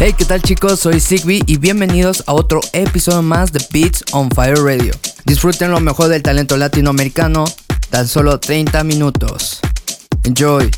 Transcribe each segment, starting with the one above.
Hey, ¿qué tal chicos? Soy Sigby y bienvenidos a otro episodio más de Beats on Fire Radio. Disfruten lo mejor del talento latinoamericano, tan solo 30 minutos. Enjoy.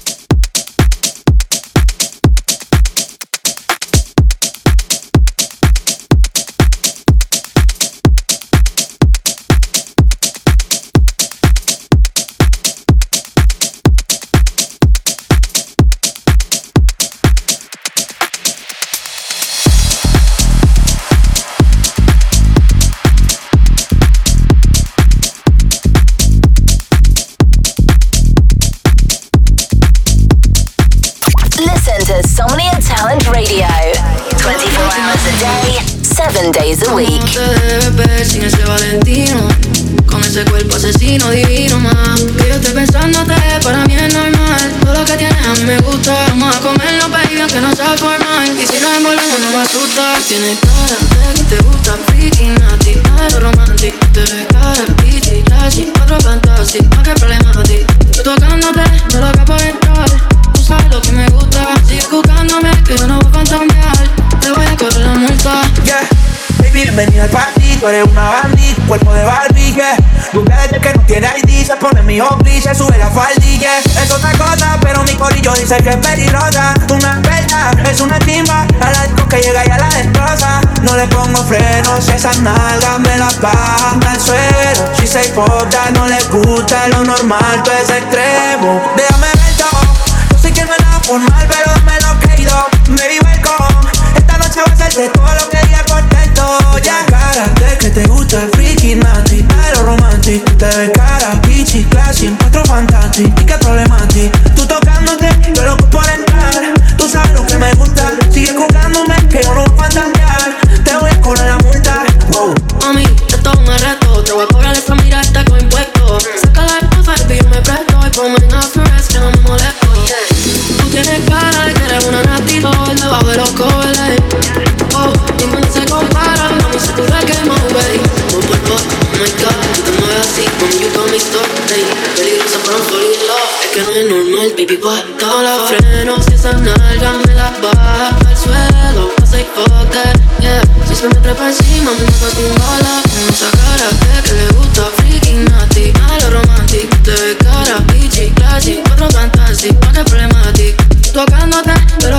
Baby, bienvenida al party, tú eres una bandit, cuerpo de Barbie, yeah. Desde que no tiene ID, se pone mi hombri, se sube la faldi, yeah. Es otra cosa, pero mi corillo dice que es peligrosa. Una perla, es una chimba, a la disco que llega y a la destroza. No le pongo frenos, esas nalgas me las bajan al suelo. Si se importa, no le gusta lo normal, tú es extremo. Déjame ver todo, no sé quién me la por mal, pero dame lo que he ido. Baby, welcome. Esta noche va a ser de todo lo que diga contento, ya cara de que te gusta el freaky nasty, pero romantic. Te ves cara, pichi, classy, encuentro fantastic. ¿Y qué problema a ti? Tú tocándote, yo loco por entrar. Tú sabes lo que me gusta, sigue jugándome que yo no voy a Te voy a cobrar la multa, wow. Mami, esto es un reto Te voy a cobrar esa mirada con impuesto. Saca la esposa y yo me presto. Y ponme una flores Baby, cuando la freno, si esa nalga me la baja al suelo, pasa y joder, yeah. Si se me trepa encima, me toca con bala. Con esa cara que, que le gusta, freaky natty, a lo romantic. Te ve cara, bitchy, classy, cuatro fantasy, no te problematic. Tocándote, pero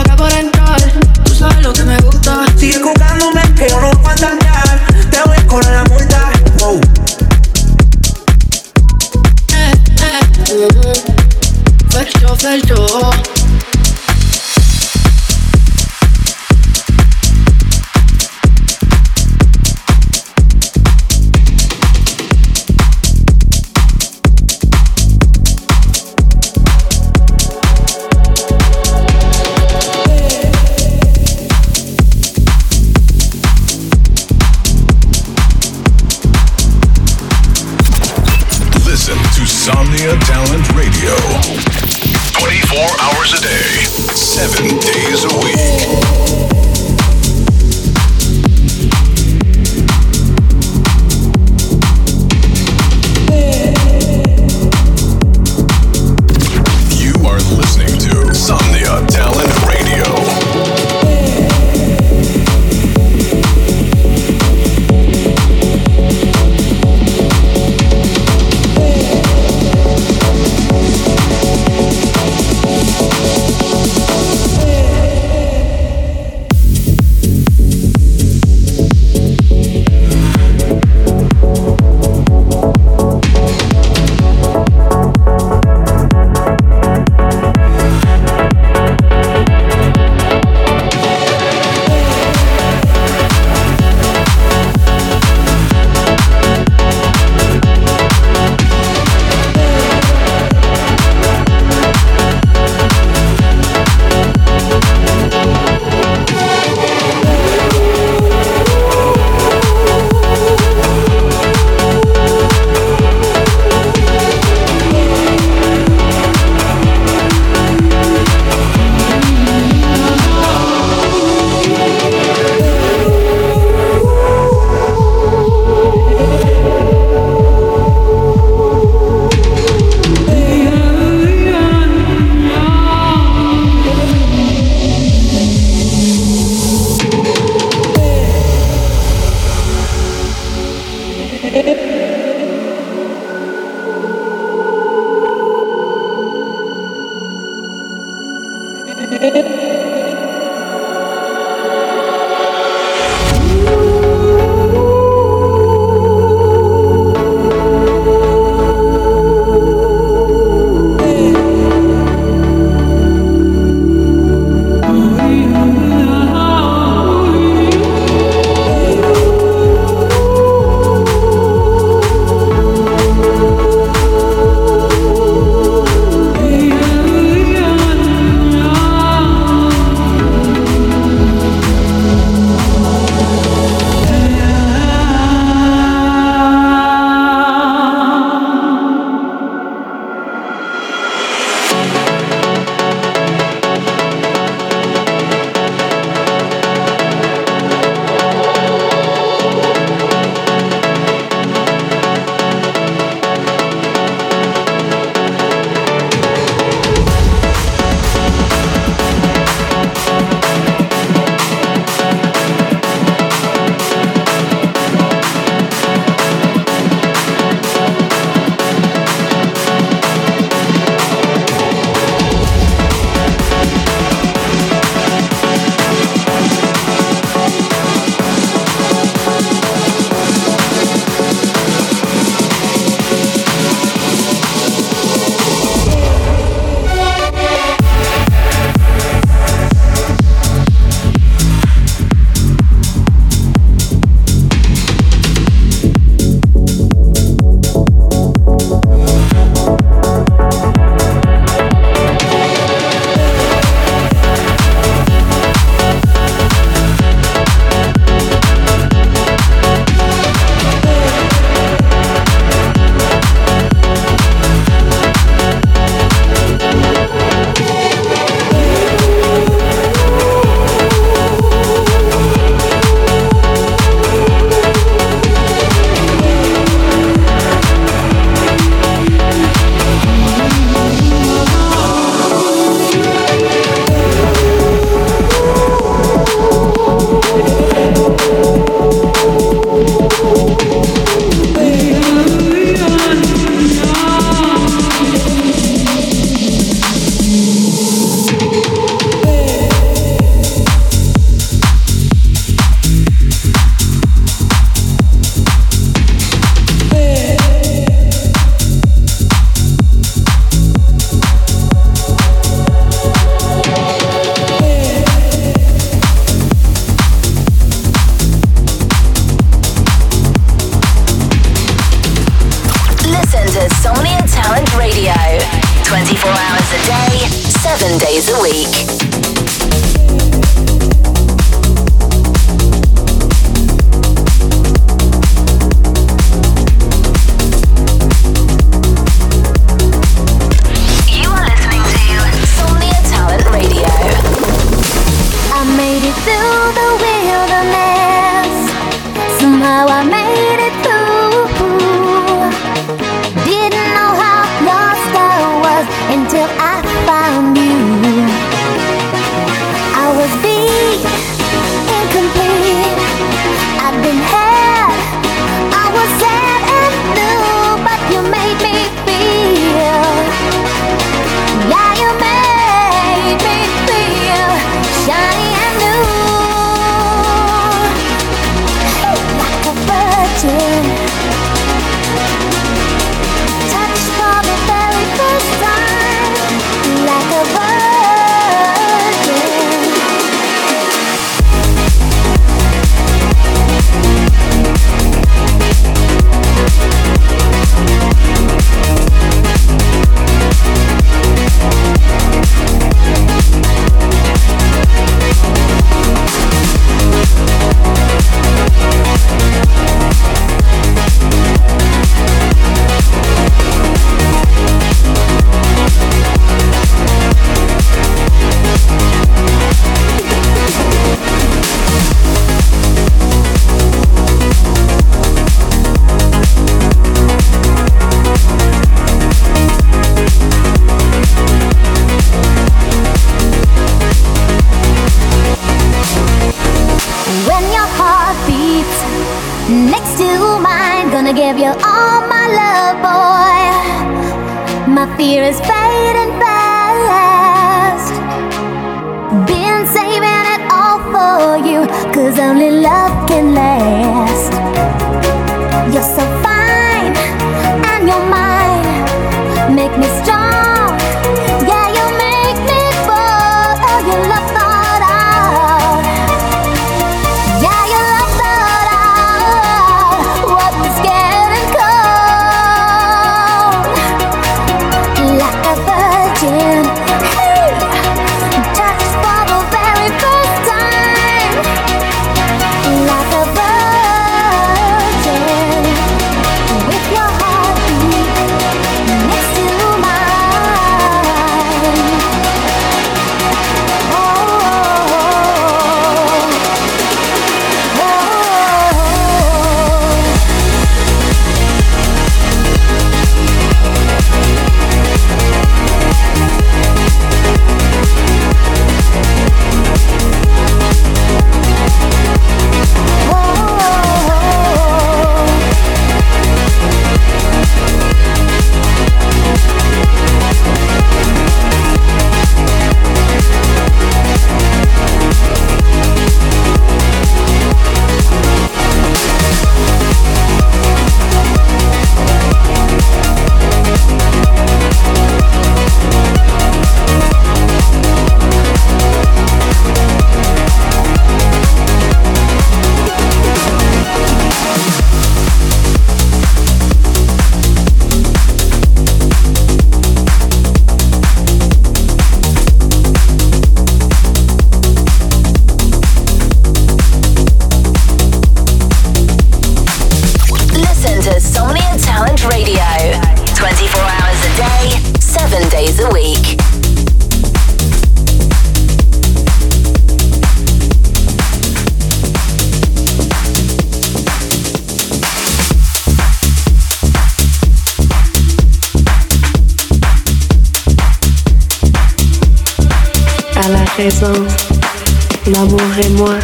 L'amour et moi,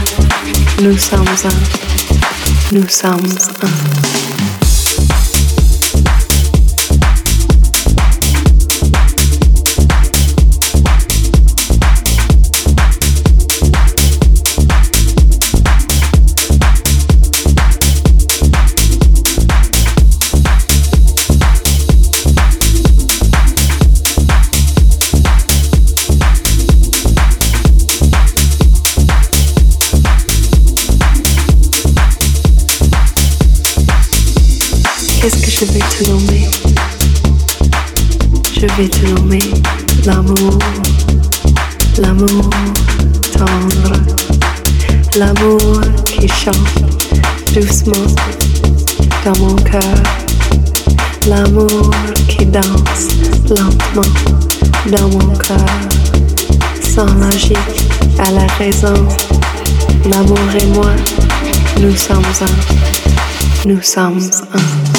nous sommes un. Nous sommes un. Je vais te nommer. L'amour, l'amour tendre, l'amour qui chante doucement dans mon cœur, l'amour qui danse lentement dans mon cœur, sans logique à la raison, l'amour et moi, nous sommes un, nous sommes un.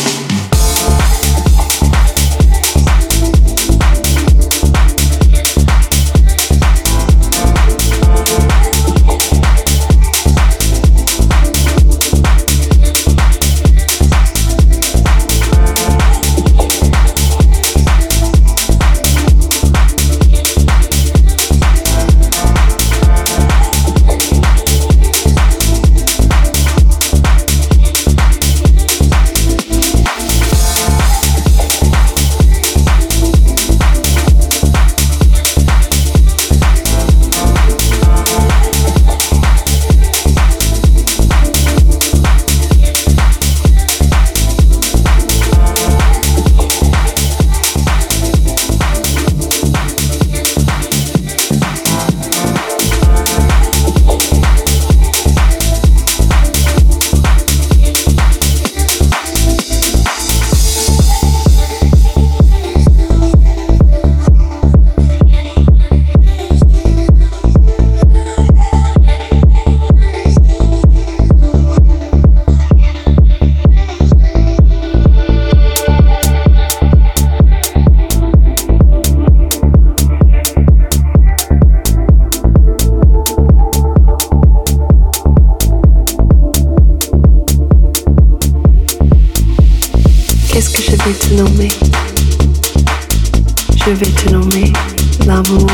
l'amour,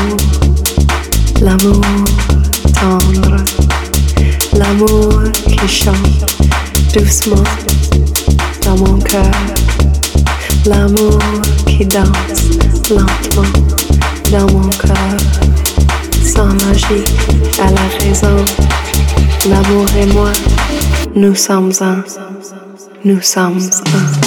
l'amour tendre, l'amour qui chante doucement dans mon cœur, l'amour qui danse lentement dans mon cœur, sans magie à la raison. L'amour et moi, nous sommes un, nous sommes un.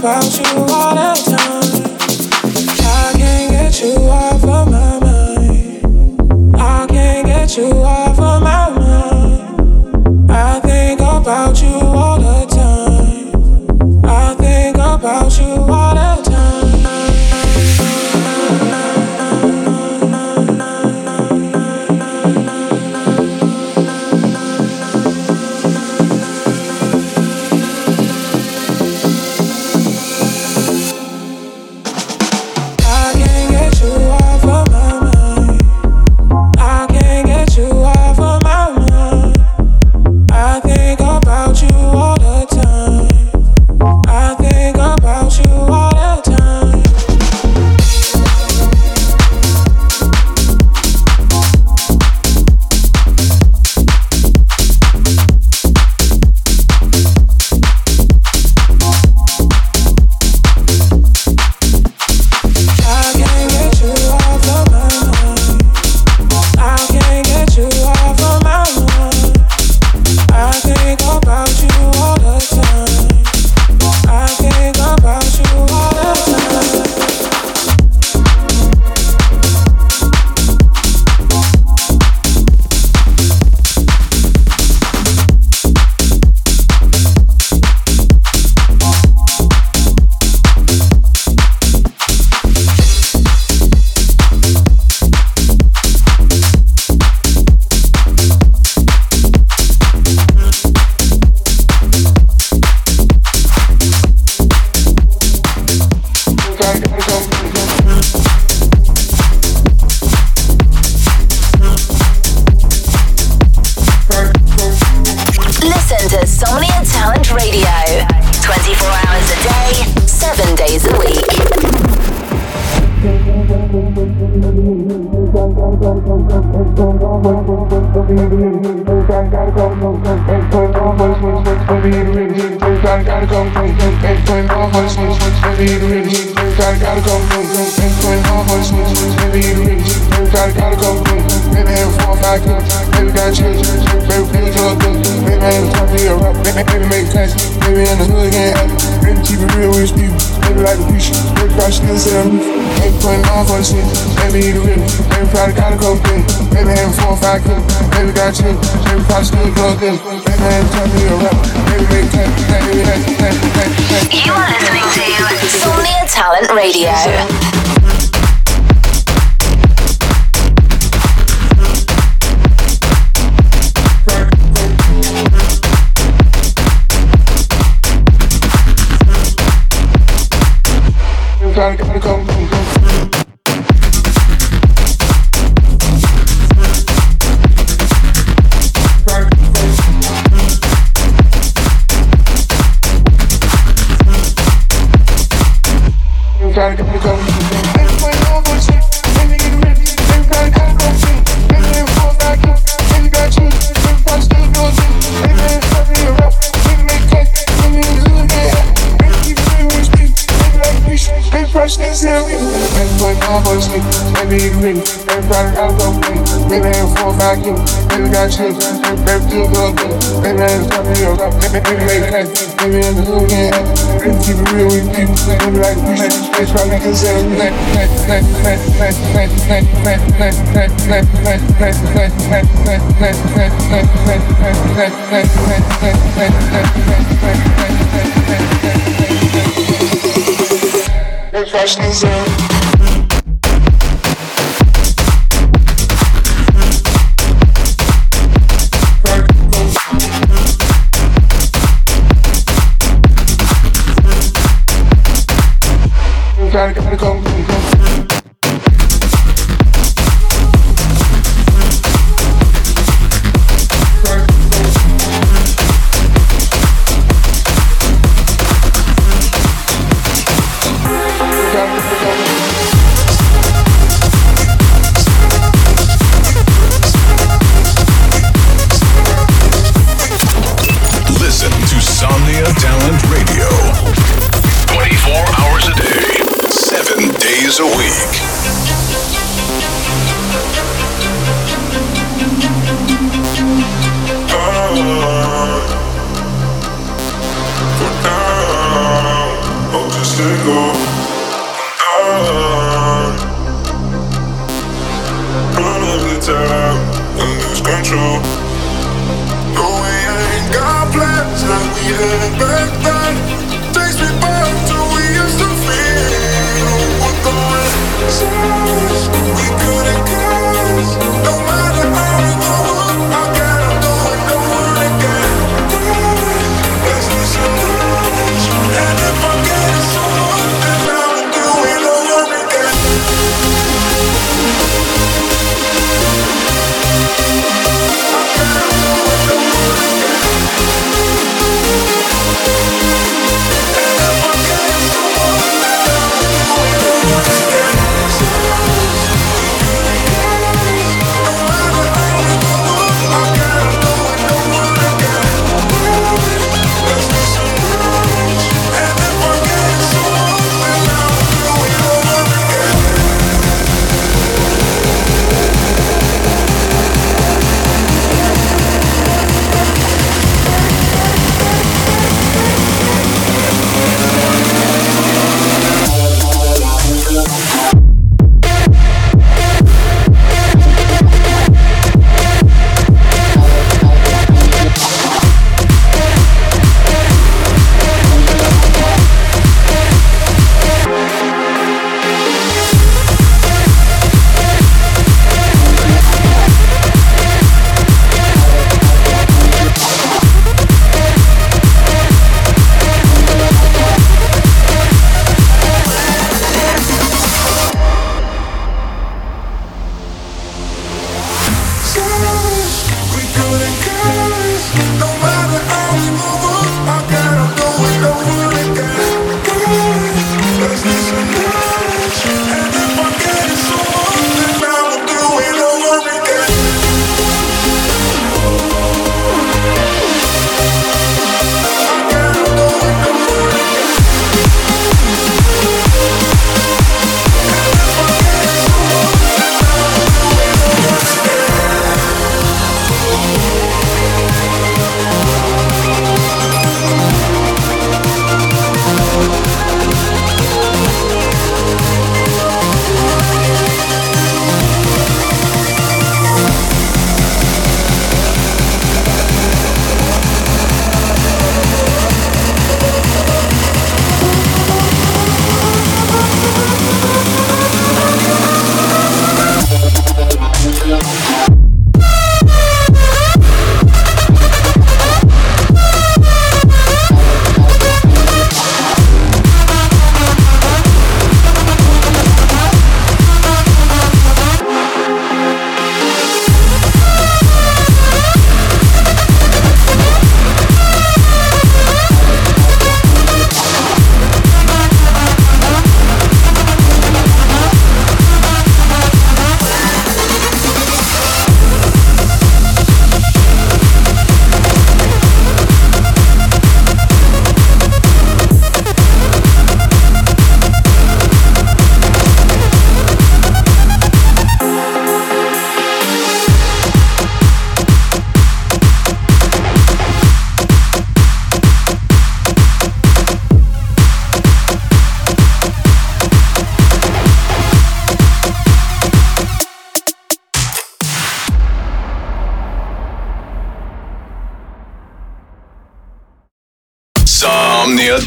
about you, all else? Baby, make sense. Baby, in the hood, again. Baby, keep it real with people. Baby, like a preacher. Baby, probably still sell me. Baby, putting on for the shit. Baby, eat it real. Baby, probably got a coke thing. Baby, four or five kids. Baby, got chill. Baby, probably still plugged in. Baby, ain't trying to be a rapper. You are listening to Somnia Talent Radio. Trying to be a rapper. Baby, baby, make sense. Baby, in the hood. Baby, keep it real with people. Like a preacher. Baby, probably can sell me. Professionalism. Gotta, gotta go.